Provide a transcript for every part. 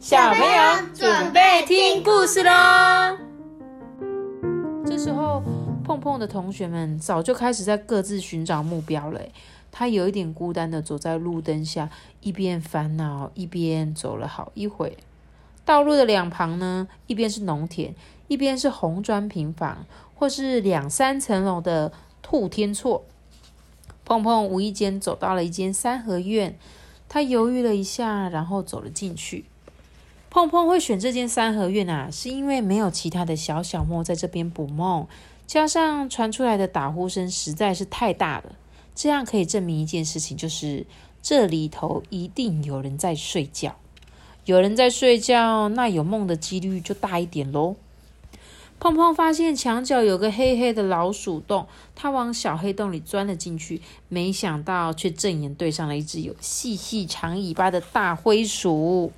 小朋友准备听故事喽。这时候，碰碰的同学们早就开始在各自寻找目标了。他有一点孤单的走在路灯下，一边烦恼一边走了好一会。道路的两旁呢，一边是农田，一边是红砖平房，或是两三层楼的兔天厝。碰碰无意间走到了一间三合院，他犹豫了一下，然后走了进去。碰碰会选这间三合院啊，是因为没有其他的小小莫在这边捕梦，加上传出来的打呼声实在是太大了，这样可以证明一件事情，就是这里头一定有人在睡觉。有人在睡觉，那有梦的几率就大一点喽。碰碰发现墙角有个黑黑的老鼠洞，他往小黑洞里钻了进去，没想到却正眼对上了一只有细细长尾巴的大灰鼠。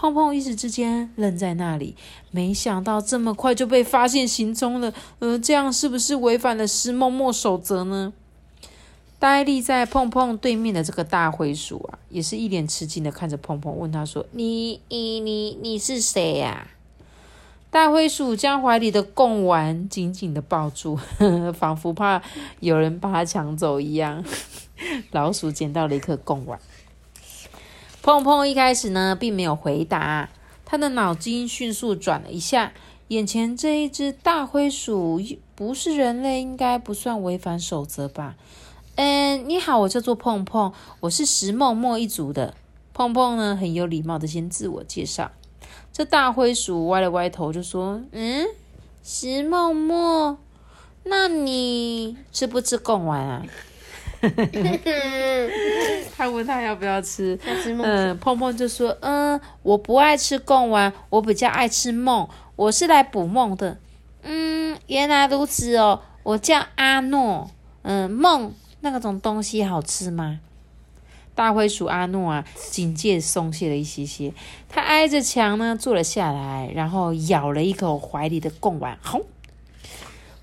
碰碰一时之间愣在那里，没想到这么快就被发现行踪了。呃，这样是不是违反了石梦墨守则呢？呆立在碰碰对面的这个大灰鼠啊，也是一脸吃惊的看着碰碰，问他说：“你、你、你、你是谁呀？”大灰鼠将怀里的贡丸紧紧的抱住，仿佛怕有人把它抢走一样。老鼠捡到了一颗贡丸。碰碰一开始呢，并没有回答，他的脑筋迅速转了一下，眼前这一只大灰鼠不是人类，应该不算违反守则吧？嗯，你好，我叫做碰碰，我是石梦梦一族的。碰碰呢，很有礼貌的先自我介绍。这大灰鼠歪了歪头，就说：“嗯，石梦梦，那你吃不吃贡丸啊？” 他问他要不要吃，嗯，碰碰就说：“嗯，我不爱吃贡丸，我比较爱吃梦，我是来捕梦的。”嗯，原来如此哦，我叫阿诺。嗯，梦那个种东西好吃吗？大灰鼠阿诺啊，警戒松懈了一些些。他挨着墙呢坐了下来，然后咬了一口怀里的贡丸。轰！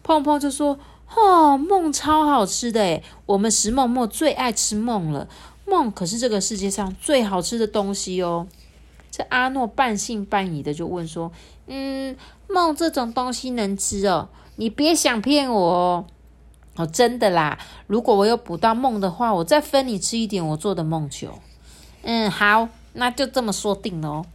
碰碰就说：“哦，梦超好吃的诶我们石梦梦最爱吃梦了。梦可是这个世界上最好吃的东西哦。”这阿诺半信半疑的就问说：“嗯，梦这种东西能吃哦？你别想骗我哦。”哦，真的啦！如果我有捕到梦的话，我再分你吃一点我做的梦球。嗯，好，那就这么说定了哦。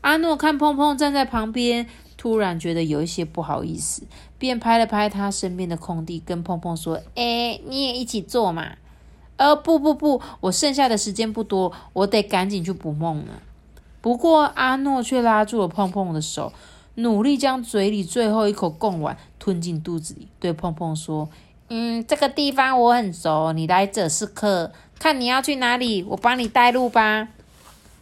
阿诺看碰碰站在旁边，突然觉得有一些不好意思，便拍了拍他身边的空地，跟碰碰说：“哎，你也一起做嘛？”呃，不不不，我剩下的时间不多，我得赶紧去捕梦了。不过阿诺却拉住了碰碰的手，努力将嘴里最后一口贡丸吞进肚子里，对碰碰说。嗯，这个地方我很熟，你来者是客，看你要去哪里，我帮你带路吧。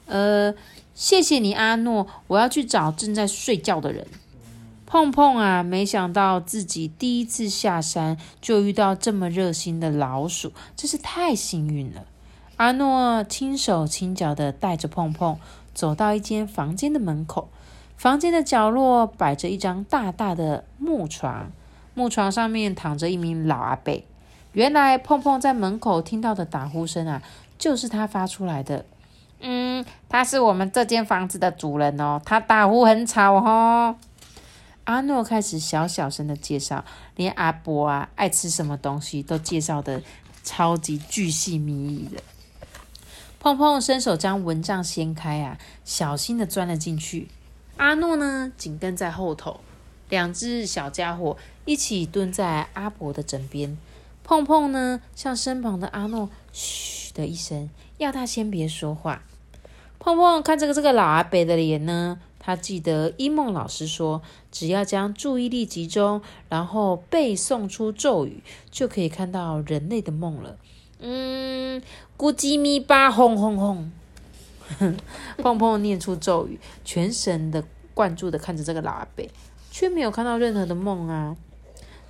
呃，谢谢你，阿诺，我要去找正在睡觉的人。碰碰啊，没想到自己第一次下山就遇到这么热心的老鼠，真是太幸运了。阿诺轻手轻脚的带着碰碰走到一间房间的门口，房间的角落摆着一张大大的木床。木床上面躺着一名老阿伯。原来碰碰在门口听到的打呼声啊，就是他发出来的。嗯，他是我们这间房子的主人哦，他打呼很吵哦。阿诺开始小小声的介绍，连阿伯啊爱吃什么东西都介绍的超级巨细靡遗的。碰碰伸手将蚊帐掀开啊，小心的钻了进去。阿诺呢，紧跟在后头。两只小家伙一起蹲在阿伯的枕边，碰碰呢向身旁的阿诺嘘的一声，要他先别说话。碰碰看这个这个老阿伯的脸呢，他记得一梦老师说，只要将注意力集中，然后背诵出咒语，就可以看到人类的梦了。嗯，咕叽咪巴轰轰轰，碰碰念出咒语，全神的灌注的看着这个老阿伯。却没有看到任何的梦啊！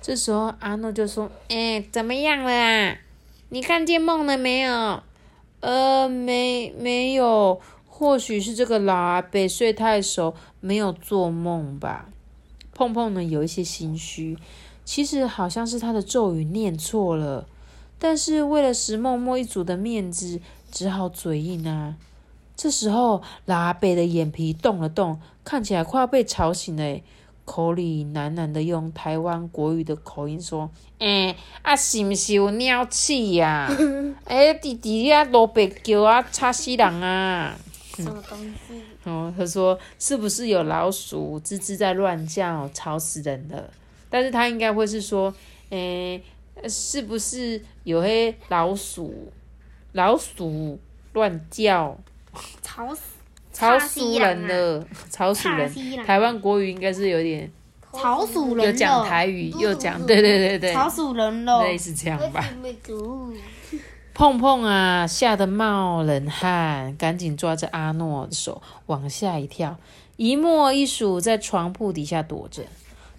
这时候阿诺就说：“哎，怎么样了啊？你看见梦了没有？呃，没，没有。或许是这个老阿伯睡太熟，没有做梦吧。”碰碰呢，有一些心虚。其实好像是他的咒语念错了，但是为了石梦墨一族的面子，只好嘴硬啊。这时候，老阿伯的眼皮动了动，看起来快要被吵醒了，口里喃喃的用台湾国语的口音说：“哎，啊，是不是有尿气呀？哎，弟弟啊，罗伯叫啊，吵死人啊！”什么东西？哦，他说：“是不是有老鼠吱吱在乱叫，吵死人了？”但是他应该会是说：“哎，是不是有黑老鼠？老鼠乱叫，吵死，吵死人了，吵死人！台湾国语应该是有点吵死人了，有讲台语，又讲对对对对，吵死人了，类似这样吧。”碰碰啊，吓得冒冷汗，赶紧抓着阿诺的手往下一跳，一摸一鼠，在床铺底下躲着。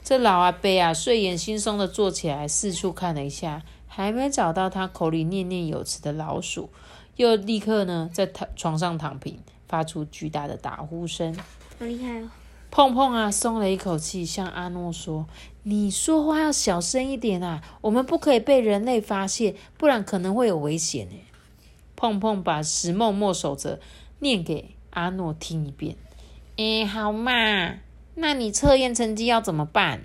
这老阿伯啊，睡眼惺忪的坐起来，四处看了一下，还没找到他口里念念有词的老鼠，又立刻呢在躺床上躺平，发出巨大的打呼声。好厉害哦！碰碰啊，松了一口气，向阿诺说。你说话要小声一点啊！我们不可以被人类发现，不然可能会有危险呢。碰碰把石梦墨守则，念给阿诺听一遍。哎，好嘛，那你测验成绩要怎么办？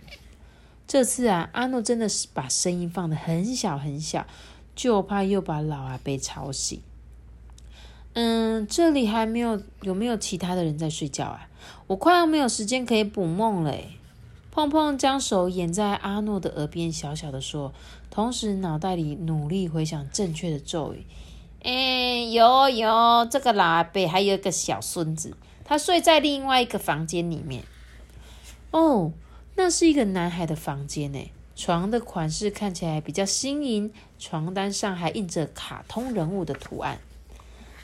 这次啊，阿诺真的是把声音放得很小很小，就怕又把老阿伯吵醒。嗯，这里还没有有没有其他的人在睡觉啊？我快要没有时间可以补梦了。碰碰将手掩在阿诺的耳边，小小的说，同时脑袋里努力回想正确的咒语。哎，有有，这个老阿伯还有一个小孙子，他睡在另外一个房间里面。哦，那是一个男孩的房间呢。床的款式看起来比较新颖，床单上还印着卡通人物的图案。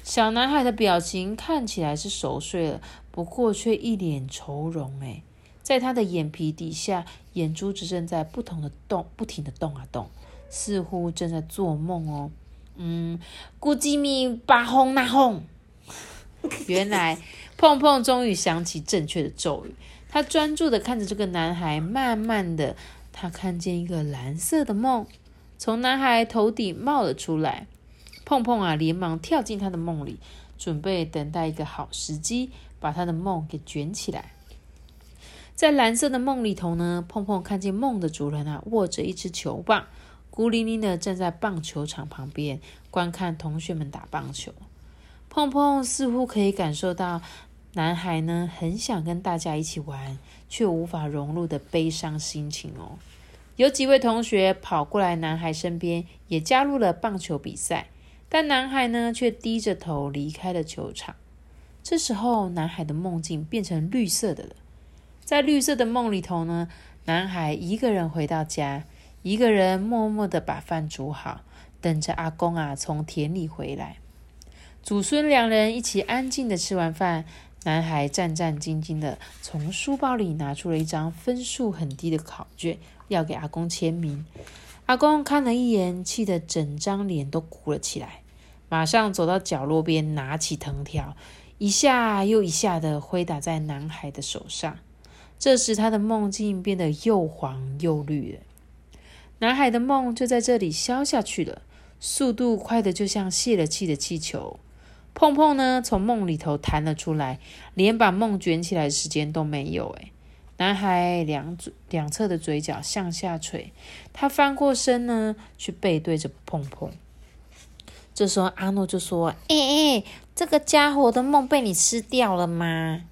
小男孩的表情看起来是熟睡了，不过却一脸愁容。哎。在他的眼皮底下，眼珠子正在不同的动，不停的动啊动，似乎正在做梦哦。嗯，咕叽咪巴轰那轰。原来碰碰终于想起正确的咒语，他专注的看着这个男孩，慢慢的，他看见一个蓝色的梦从男孩头顶冒了出来。碰碰啊，连忙跳进他的梦里，准备等待一个好时机，把他的梦给卷起来。在蓝色的梦里头呢，碰碰看见梦的主人啊，握着一支球棒，孤零零的站在棒球场旁边，观看同学们打棒球。碰碰似乎可以感受到男孩呢，很想跟大家一起玩，却无法融入的悲伤心情哦。有几位同学跑过来男孩身边，也加入了棒球比赛，但男孩呢，却低着头离开了球场。这时候，男孩的梦境变成绿色的了。在绿色的梦里头呢，男孩一个人回到家，一个人默默的把饭煮好，等着阿公啊从田里回来。祖孙两人一起安静的吃完饭，男孩战战兢兢的从书包里拿出了一张分数很低的考卷，要给阿公签名。阿公看了一眼，气得整张脸都鼓了起来，马上走到角落边，拿起藤条，一下又一下的挥打在男孩的手上。这时，他的梦境变得又黄又绿了。男孩的梦就在这里消下去了，速度快的就像泄了气的气球。碰碰呢，从梦里头弹了出来，连把梦卷起来的时间都没有。诶男孩两嘴两侧的嘴角向下垂，他翻过身呢，去背对着碰碰。这时候，阿诺就说：“哎哎，这个家伙的梦被你吃掉了吗？”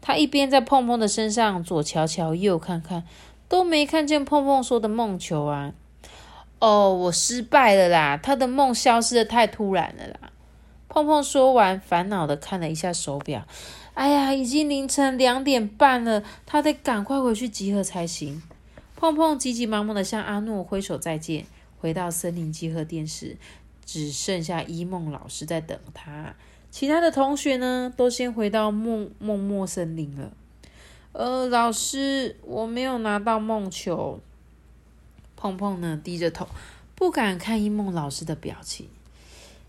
他一边在碰碰的身上左瞧瞧右看看，都没看见碰碰说的梦球啊！哦，我失败了啦！他的梦消失的太突然了啦！碰碰说完，烦恼的看了一下手表，哎呀，已经凌晨两点半了，他得赶快回去集合才行。碰碰急急忙忙的向阿诺挥手再见，回到森林集合店时，只剩下一梦老师在等他。其他的同学呢，都先回到梦梦梦森林了。呃，老师，我没有拿到梦球。碰碰呢，低着头，不敢看一梦老师的表情。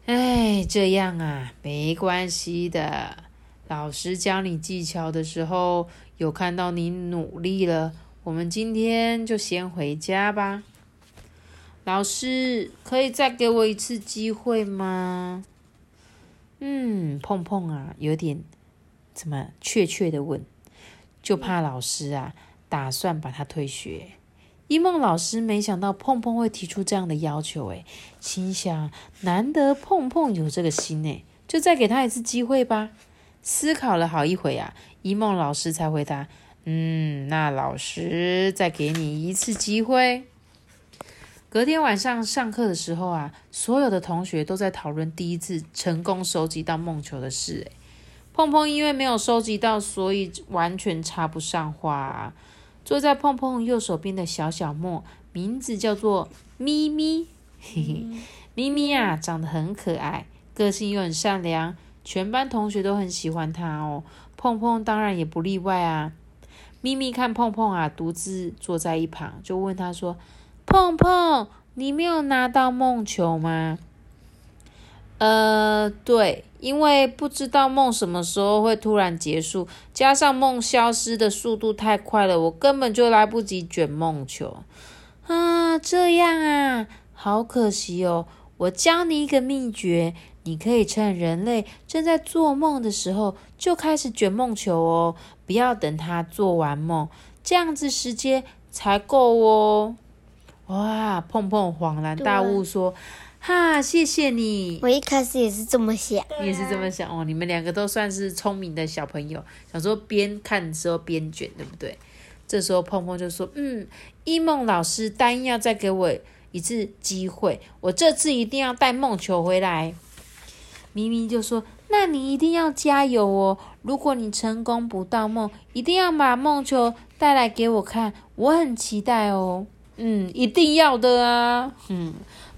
哎，这样啊，没关系的。老师教你技巧的时候，有看到你努力了。我们今天就先回家吧。老师，可以再给我一次机会吗？嗯，碰碰啊，有点怎么怯怯的问，就怕老师啊打算把他退学。一梦老师没想到碰碰会提出这样的要求，诶，心想难得碰碰有这个心，诶，就再给他一次机会吧。思考了好一会啊，一梦老师才回答：“嗯，那老师再给你一次机会。”隔天晚上上课的时候啊，所有的同学都在讨论第一次成功收集到梦球的事。诶，碰碰因为没有收集到，所以完全插不上话。坐在碰碰右手边的小小莫，名字叫做咪咪。嘿嘿，咪咪啊，长得很可爱，个性又很善良，全班同学都很喜欢它哦。碰碰当然也不例外啊。咪咪看碰碰啊，独自坐在一旁，就问他说：“碰碰，你没有拿到梦球吗？”呃，对，因为不知道梦什么时候会突然结束，加上梦消失的速度太快了，我根本就来不及卷梦球。啊，这样啊，好可惜哦。我教你一个秘诀，你可以趁人类正在做梦的时候就开始卷梦球哦，不要等他做完梦，这样子时间才够哦。哇，碰碰恍然大悟说。哈，谢谢你。我一开始也是这么想，你也是这么想哦。你们两个都算是聪明的小朋友，想说边看的时候边卷，对不对？这时候碰碰就说：“嗯，一梦老师答应要再给我一次机会，我这次一定要带梦球回来。”咪咪就说：“那你一定要加油哦！如果你成功捕到梦，一定要把梦球带来给我看，我很期待哦。”嗯，一定要的啊。嗯。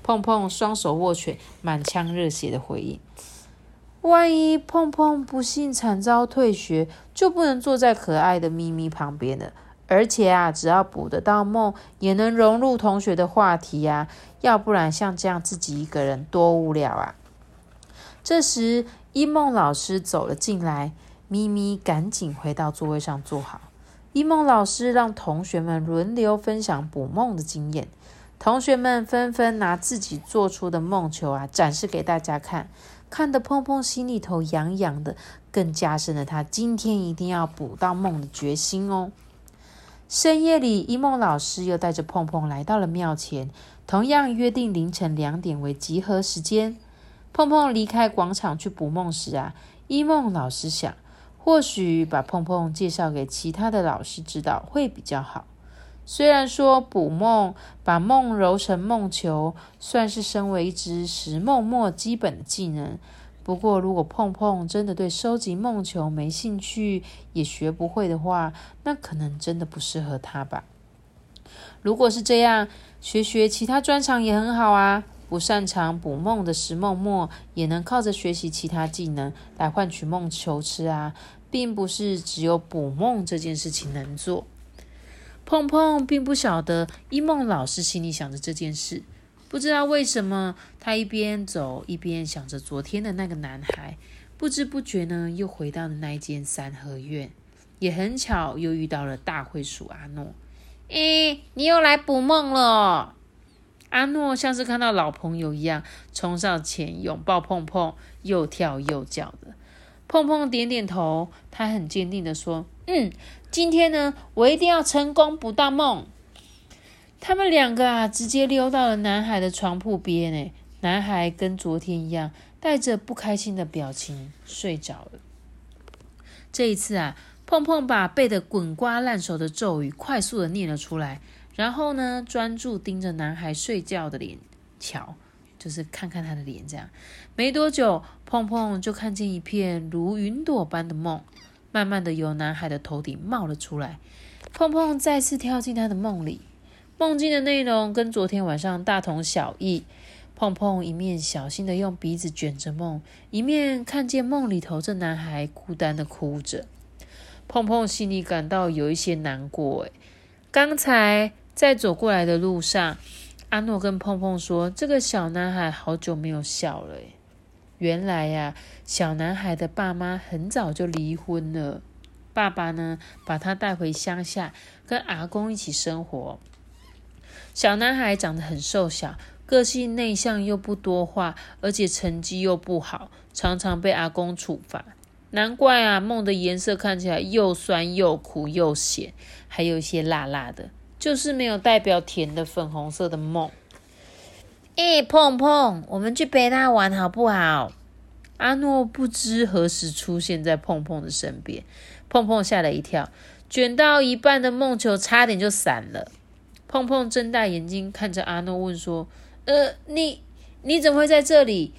碰碰双手握拳，满腔热血的回应：“万一碰碰不幸惨遭退学，就不能坐在可爱的咪咪旁边了。而且啊，只要补得到梦，也能融入同学的话题呀。要不然像这样自己一个人多无聊啊！”这时，一梦老师走了进来，咪咪赶紧回到座位上坐好。一梦老师让同学们轮流分享补梦的经验。同学们纷纷拿自己做出的梦球啊展示给大家看，看得碰碰心里头痒痒的，更加深了他今天一定要补到梦的决心哦。深夜里，一梦老师又带着碰碰来到了庙前，同样约定凌晨两点为集合时间。碰碰离开广场去补梦时啊，一梦老师想，或许把碰碰介绍给其他的老师知道会比较好。虽然说捕梦把梦揉成梦球，算是身为一只石梦墨基本的技能。不过，如果碰碰真的对收集梦球没兴趣，也学不会的话，那可能真的不适合他吧。如果是这样，学学其他专长也很好啊。不擅长捕梦的石梦墨，也能靠着学习其他技能来换取梦球吃啊，并不是只有捕梦这件事情能做。碰碰并不晓得一梦老师心里想着这件事，不知道为什么，他一边走一边想着昨天的那个男孩，不知不觉呢又回到了那一间三合院，也很巧又遇到了大灰鼠阿诺。诶，你又来捕梦了！阿诺像是看到老朋友一样，冲上前拥抱碰碰，又跳又叫的。碰碰点点头，他很坚定的说：“嗯。”今天呢，我一定要成功捕到梦。他们两个啊，直接溜到了男孩的床铺边。呢，男孩跟昨天一样，带着不开心的表情睡着了。这一次啊，碰碰把背得滚瓜烂熟的咒语快速的念了出来，然后呢，专注盯着男孩睡觉的脸瞧，就是看看他的脸。这样没多久，碰碰就看见一片如云朵般的梦。慢慢的，由男孩的头顶冒了出来。碰碰再次跳进他的梦里，梦境的内容跟昨天晚上大同小异。碰碰一面小心的用鼻子卷着梦，一面看见梦里头这男孩孤单的哭着。碰碰心里感到有一些难过。诶刚才在走过来的路上，阿诺跟碰碰说，这个小男孩好久没有笑了。诶原来呀，小男孩的爸妈很早就离婚了。爸爸呢，把他带回乡下，跟阿公一起生活。小男孩长得很瘦小，个性内向又不多话，而且成绩又不好，常常被阿公处罚。难怪啊，梦的颜色看起来又酸又苦又咸，还有一些辣辣的，就是没有代表甜的粉红色的梦。哎，碰碰，我们去陪他玩好不好？阿诺不知何时出现在碰碰的身边，碰碰吓了一跳，卷到一半的梦球差点就散了。碰碰睁大眼睛看着阿诺，问说。呃，你你怎么会在这里？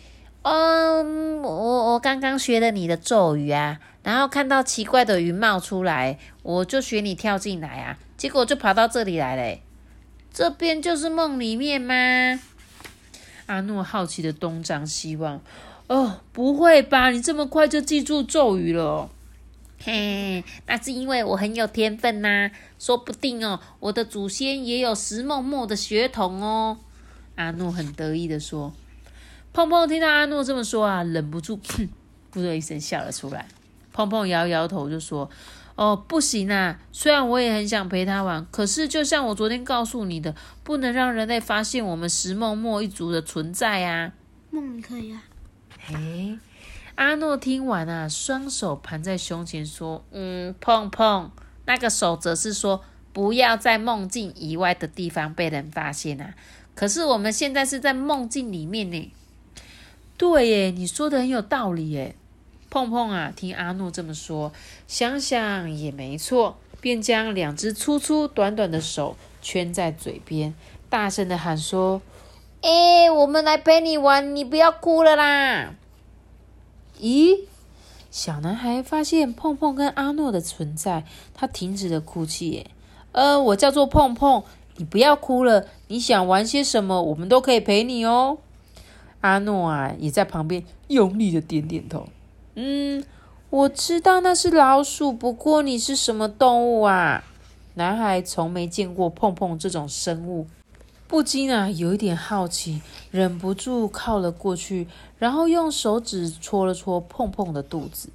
嗯，我我刚刚学了你的咒语啊，然后看到奇怪的鱼冒出来，我就学你跳进来啊，结果就跑到这里来了。这边就是梦里面吗？阿诺好奇的东张西望。哦，不会吧？你这么快就记住咒语了？嘿，那是因为我很有天分呐，说不定哦，我的祖先也有石梦梦的血统哦。阿诺很得意的说：“碰碰听到阿诺这么说啊，忍不住噗的一声笑了出来。碰碰摇摇头就说：‘哦，不行啊！虽然我也很想陪他玩，可是就像我昨天告诉你的，不能让人类发现我们石梦墨一族的存在啊。’梦可以啊。嘿，阿诺听完啊，双手盘在胸前说：‘嗯，碰碰，那个守则是说不要在梦境以外的地方被人发现啊。’”可是我们现在是在梦境里面呢。对耶，你说的很有道理耶。碰碰啊，听阿诺这么说，想想也没错，便将两只粗粗短短的手圈在嘴边，大声的喊说：“哎，我们来陪你玩，你不要哭了啦！”咦，小男孩发现碰碰跟阿诺的存在，他停止了哭泣。呃，我叫做碰碰。你不要哭了，你想玩些什么，我们都可以陪你哦。阿诺啊，也在旁边用力的点点头。嗯，我知道那是老鼠，不过你是什么动物啊？男孩从没见过碰碰这种生物，不禁啊有一点好奇，忍不住靠了过去，然后用手指戳了戳碰碰的肚子。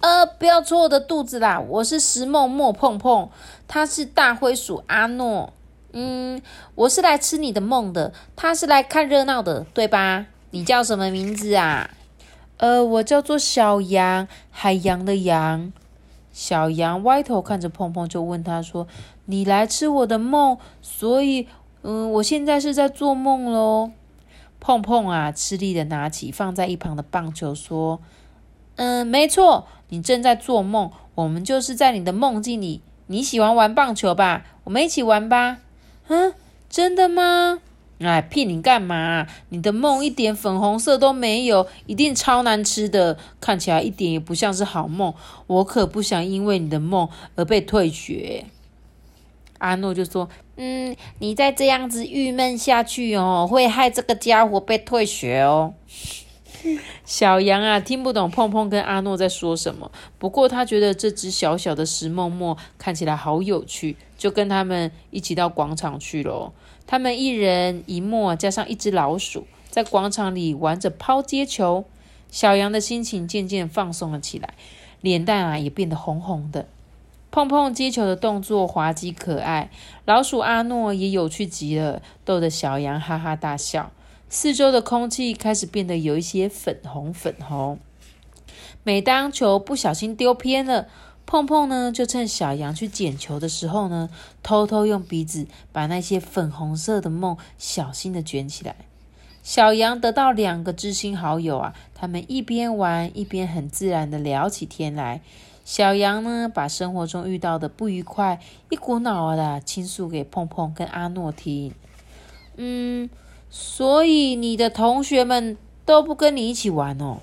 呃，不要戳我的肚子啦，我是石梦莫碰碰，他是大灰鼠阿诺。嗯，我是来吃你的梦的，他是来看热闹的，对吧？你叫什么名字啊？呃，我叫做小羊，海洋的羊。小羊歪头看着碰碰，就问他说：“你来吃我的梦，所以，嗯，我现在是在做梦喽。”碰碰啊，吃力的拿起放在一旁的棒球，说：“嗯，没错，你正在做梦，我们就是在你的梦境里。你喜欢玩棒球吧？我们一起玩吧。”嗯，真的吗？哎，骗你干嘛？你的梦一点粉红色都没有，一定超难吃的，看起来一点也不像是好梦。我可不想因为你的梦而被退学。阿诺就说：“嗯，你再这样子郁闷下去哦，会害这个家伙被退学哦。”小羊啊，听不懂碰碰跟阿诺在说什么。不过他觉得这只小小的石梦梦看起来好有趣，就跟他们一起到广场去了。他们一人一墨加上一只老鼠，在广场里玩着抛接球。小羊的心情渐渐放松了起来，脸蛋啊也变得红红的。碰碰接球的动作滑稽可爱，老鼠阿诺也有趣极了，逗得小羊哈哈大笑。四周的空气开始变得有一些粉红粉红。每当球不小心丢偏了，碰碰呢就趁小羊去捡球的时候呢，偷偷用鼻子把那些粉红色的梦小心的卷起来。小羊得到两个知心好友啊，他们一边玩一边很自然的聊起天来。小羊呢把生活中遇到的不愉快一股脑儿的倾诉给碰碰跟阿诺听。嗯。所以你的同学们都不跟你一起玩哦。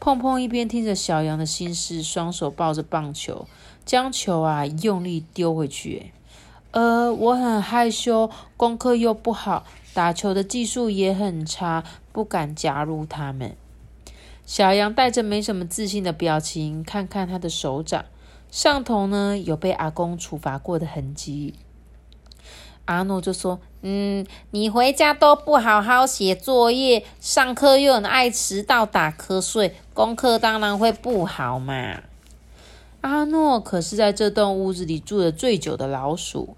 碰碰一边听着小羊的心事，双手抱着棒球，将球啊用力丢回去。呃，我很害羞，功课又不好，打球的技术也很差，不敢加入他们。小羊带着没什么自信的表情，看看他的手掌，上头呢有被阿公处罚过的痕迹。阿诺就说：“嗯，你回家都不好好写作业，上课又很爱迟到、打瞌睡，功课当然会不好嘛。”阿诺可是在这栋屋子里住的最久的老鼠。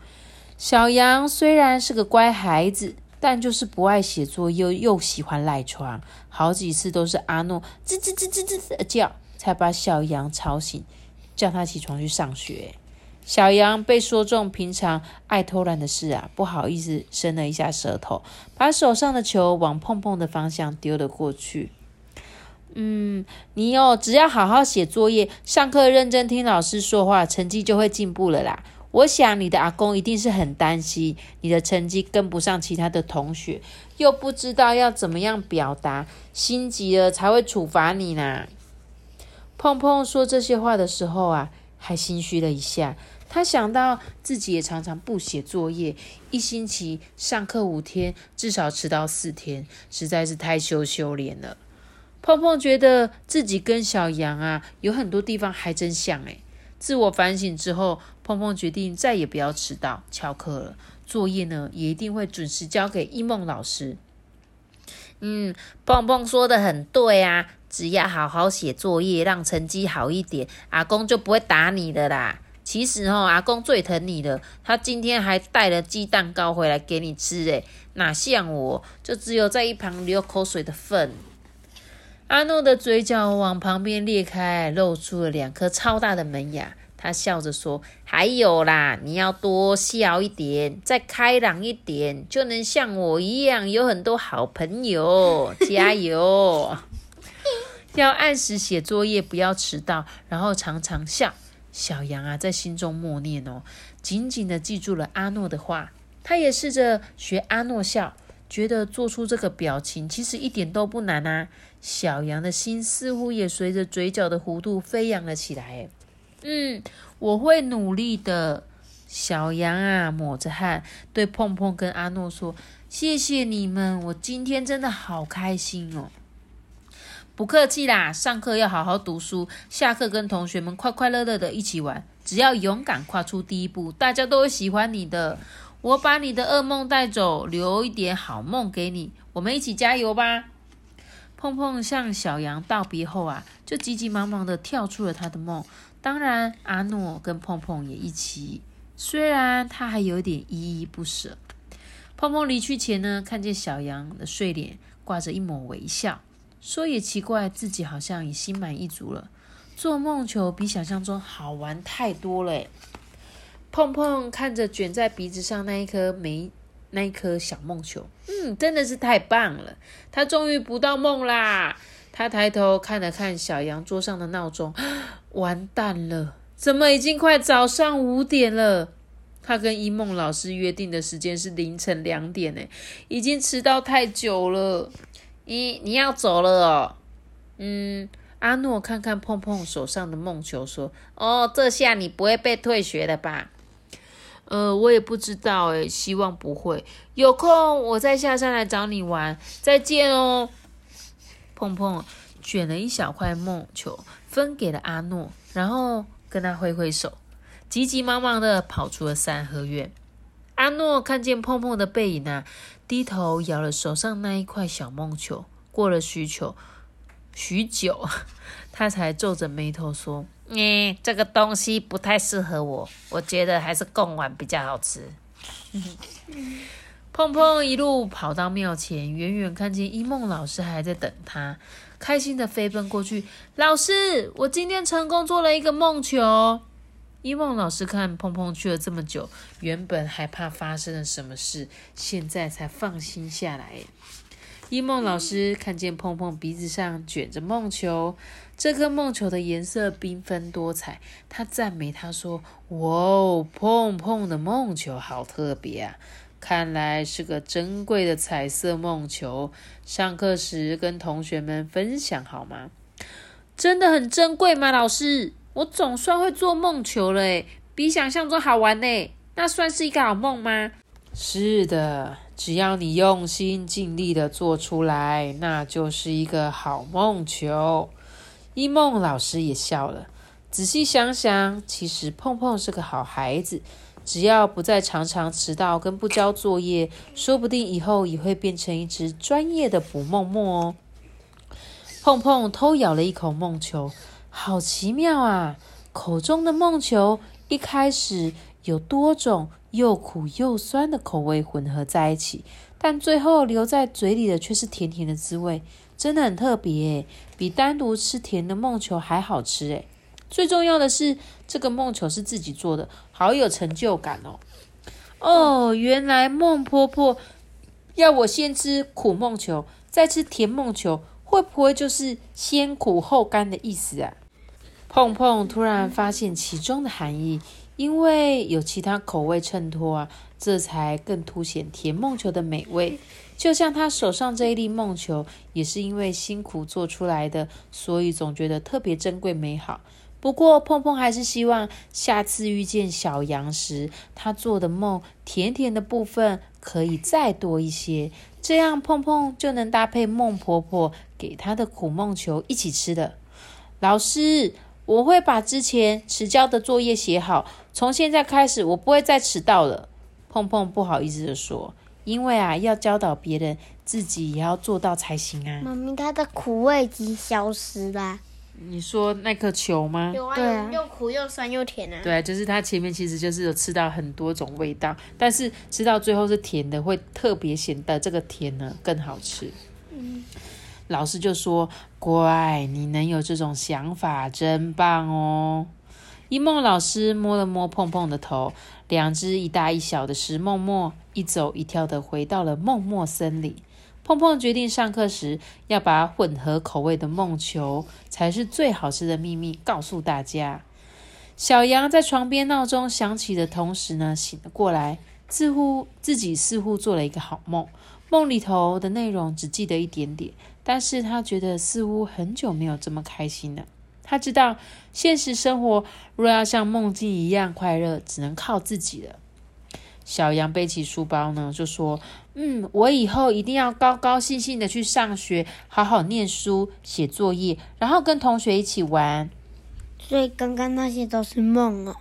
小羊虽然是个乖孩子，但就是不爱写作业，又喜欢赖床。好几次都是阿诺吱吱吱吱吱的叫，才把小羊吵醒，叫他起床去上学。小羊被说中平常爱偷懒的事啊，不好意思伸了一下舌头，把手上的球往碰碰的方向丢了过去。嗯，你哦，只要好好写作业，上课认真听老师说话，成绩就会进步了啦。我想你的阿公一定是很担心你的成绩跟不上其他的同学，又不知道要怎么样表达，心急了才会处罚你呢。碰碰说这些话的时候啊，还心虚了一下。他想到自己也常常不写作业，一星期上课五天，至少迟到四天，实在是太羞羞脸了。碰碰觉得自己跟小羊啊，有很多地方还真像诶。自我反省之后，碰碰决定再也不要迟到、翘课了。作业呢，也一定会准时交给一梦老师。嗯，碰碰说的很对啊，只要好好写作业，让成绩好一点，阿公就不会打你的啦。其实哦，阿公最疼你了，他今天还带了鸡蛋糕回来给你吃诶，哪像我，就只有在一旁流口水的份。阿诺的嘴角往旁边裂开，露出了两颗超大的门牙。他笑着说：“还有啦，你要多笑一点，再开朗一点，就能像我一样有很多好朋友。加油！要按时写作业，不要迟到，然后常常笑。”小羊啊，在心中默念哦，紧紧的记住了阿诺的话。他也试着学阿诺笑，觉得做出这个表情其实一点都不难啊。小羊的心似乎也随着嘴角的弧度飞扬了起来。嗯，我会努力的。小羊啊，抹着汗对碰碰跟阿诺说：“谢谢你们，我今天真的好开心哦。”不客气啦，上课要好好读书，下课跟同学们快快乐乐的一起玩。只要勇敢跨出第一步，大家都会喜欢你的。我把你的噩梦带走，留一点好梦给你。我们一起加油吧！碰碰向小羊道别后啊，就急急忙忙的跳出了他的梦。当然，阿诺跟碰碰也一起。虽然他还有点依依不舍。碰碰离去前呢，看见小羊的睡脸挂着一抹微笑，说也奇怪，自己好像也心满意足了。做梦球比想象中好玩太多了。碰碰看着卷在鼻子上那一颗没。那一颗小梦球，嗯，真的是太棒了！他终于捕到梦啦！他抬头看了看小羊桌上的闹钟，完蛋了，怎么已经快早上五点了？他跟一梦老师约定的时间是凌晨两点呢，已经迟到太久了。你你要走了哦？嗯，阿诺看看碰碰手上的梦球，说：“哦，这下你不会被退学了吧？”呃，我也不知道诶，希望不会。有空我再下山来找你玩，再见哦。碰碰卷了一小块梦球，分给了阿诺，然后跟他挥挥手，急急忙忙的跑出了三合院。阿诺看见碰碰的背影啊，低头摇了手上那一块小梦球。过了许久，许久，他才皱着眉头说。嗯，这个东西不太适合我，我觉得还是贡丸比较好吃。碰碰一路跑到庙前，远远看见一梦老师还在等他，开心的飞奔过去。老师，我今天成功做了一个梦球。一梦老师看碰碰去了这么久，原本害怕发生了什么事，现在才放心下来。一梦老师看见碰碰鼻子上卷着梦球，这颗梦球的颜色缤纷多彩，他赞美他说：“哇哦，碰碰的梦球好特别啊，看来是个珍贵的彩色梦球。上课时跟同学们分享好吗？真的很珍贵吗？老师，我总算会做梦球了，诶，比想象中好玩呢。那算是一个好梦吗？是的。”只要你用心尽力的做出来，那就是一个好梦球。一梦老师也笑了。仔细想想，其实碰碰是个好孩子，只要不再常常迟到跟不交作业，说不定以后也会变成一只专业的捕梦蚧哦。碰碰偷咬了一口梦球，好奇妙啊！口中的梦球一开始有多种。又苦又酸的口味混合在一起，但最后留在嘴里的却是甜甜的滋味，真的很特别，比单独吃甜的梦球还好吃诶。最重要的是，这个梦球是自己做的，好有成就感哦。哦，原来孟婆婆要我先吃苦梦球，再吃甜梦球，会不会就是先苦后甘的意思啊？碰碰突然发现其中的含义，因为有其他口味衬托啊，这才更凸显甜梦球的美味。就像他手上这一粒梦球，也是因为辛苦做出来的，所以总觉得特别珍贵美好。不过，碰碰还是希望下次遇见小羊时，他做的梦甜甜的部分可以再多一些，这样碰碰就能搭配孟婆婆给他的苦梦球一起吃的。老师，我会把之前迟交的作业写好，从现在开始我不会再迟到了。碰碰不好意思的说，因为啊，要教导别人，自己也要做到才行啊。妈咪，它的苦味已经消失啦。你说那颗球吗？有啊，又苦又酸又甜啊。对，就是它前面其实就是有吃到很多种味道，但是吃到最后是甜的，会特别显得这个甜呢更好吃。嗯，老师就说：“乖，你能有这种想法，真棒哦。”一梦老师摸了摸碰碰的头，两只一大一小的石梦墨一走一跳的回到了梦墨森林。碰碰决定上课时要把混合口味的梦球才是最好吃的秘密告诉大家。小羊在床边闹钟响起的同时呢，醒了过来，似乎自己似乎做了一个好梦。梦里头的内容只记得一点点，但是他觉得似乎很久没有这么开心了。他知道现实生活若要像梦境一样快乐，只能靠自己了。小羊背起书包呢，就说：“嗯，我以后一定要高高兴兴的去上学，好好念书、写作业，然后跟同学一起玩。”所以刚刚那些都是梦哦。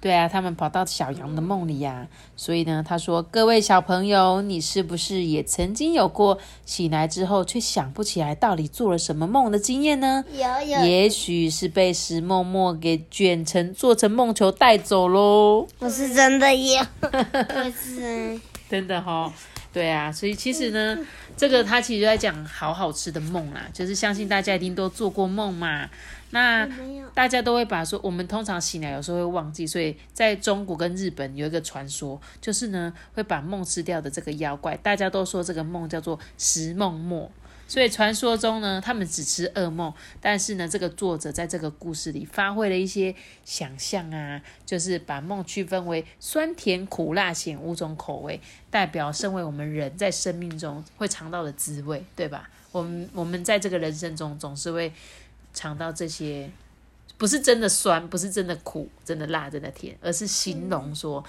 对啊，他们跑到小羊的梦里呀。所以呢，他说：“各位小朋友，你是不是也曾经有过醒来之后却想不起来到底做了什么梦的经验呢？有有，也许是被石梦墨给卷成做成梦球带走喽。我是真的有，不是 真的哈。对啊，所以其实呢，这个他其实在讲好好吃的梦啦，就是相信大家一定都做过梦嘛。那大家都会把说，我们通常醒来有时候会忘记，所以在中国跟日本有一个传说，就是呢会把梦吃掉的这个妖怪，大家都说这个梦叫做食梦墨。所以传说中呢，他们只吃噩梦，但是呢，这个作者在这个故事里发挥了一些想象啊，就是把梦区分为酸甜苦辣咸五种口味，代表身为我们人在生命中会尝到的滋味，对吧？我们我们在这个人生中总是会。尝到这些，不是真的酸，不是真的苦，真的辣，真的甜，而是形容说，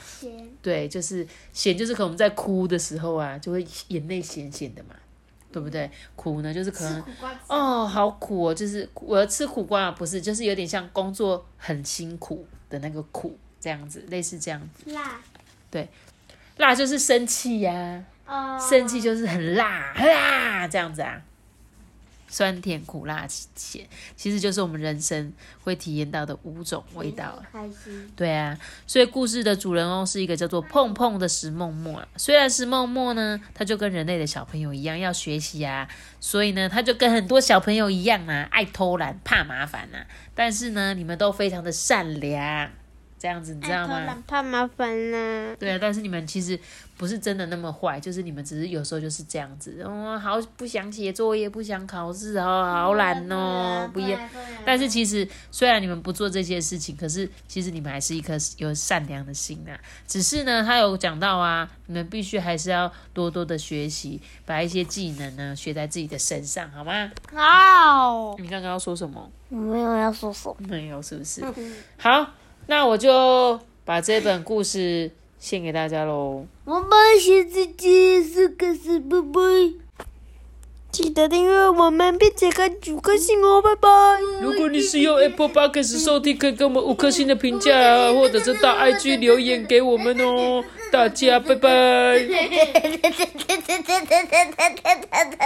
对，就是咸，就是可能我们在哭的时候啊，就会眼泪咸咸的嘛，对不对？苦呢，就是可能哦，好苦哦，就是我要吃苦瓜，不是，就是有点像工作很辛苦的那个苦，这样子，类似这样子。辣，对，辣就是生气呀，生气就是很辣，辣这样子啊。酸甜苦辣咸，其实就是我们人生会体验到的五种味道。开心。对啊，所以故事的主人翁是一个叫做碰碰的石梦墨虽然石梦墨呢，他就跟人类的小朋友一样要学习啊，所以呢，他就跟很多小朋友一样啊，爱偷懒、怕麻烦啊。但是呢，你们都非常的善良。这样子你知道吗？怕麻烦啦。对啊，但是你们其实不是真的那么坏，就是你们只是有时候就是这样子，哦，好不想写作业，不想考试，哦，好懒哦，不要。但是其实虽然你们不做这些事情，可是其实你们还是一颗有善良的心啊。只是呢，他有讲到啊，你们必须还是要多多的学习，把一些技能呢学在自己的身上，好吗？好。你刚刚要说什么？我没有要说什么。没有，是不是？好。那我就把这本故事献给大家喽。我们下次见，是个是拜拜。记得订阅我们，并且开五颗星哦，拜拜。如果你是用 Apple Podcast 收听，可以给我们五颗星的评价，或者是到 IG 留言给我们哦。大家拜拜。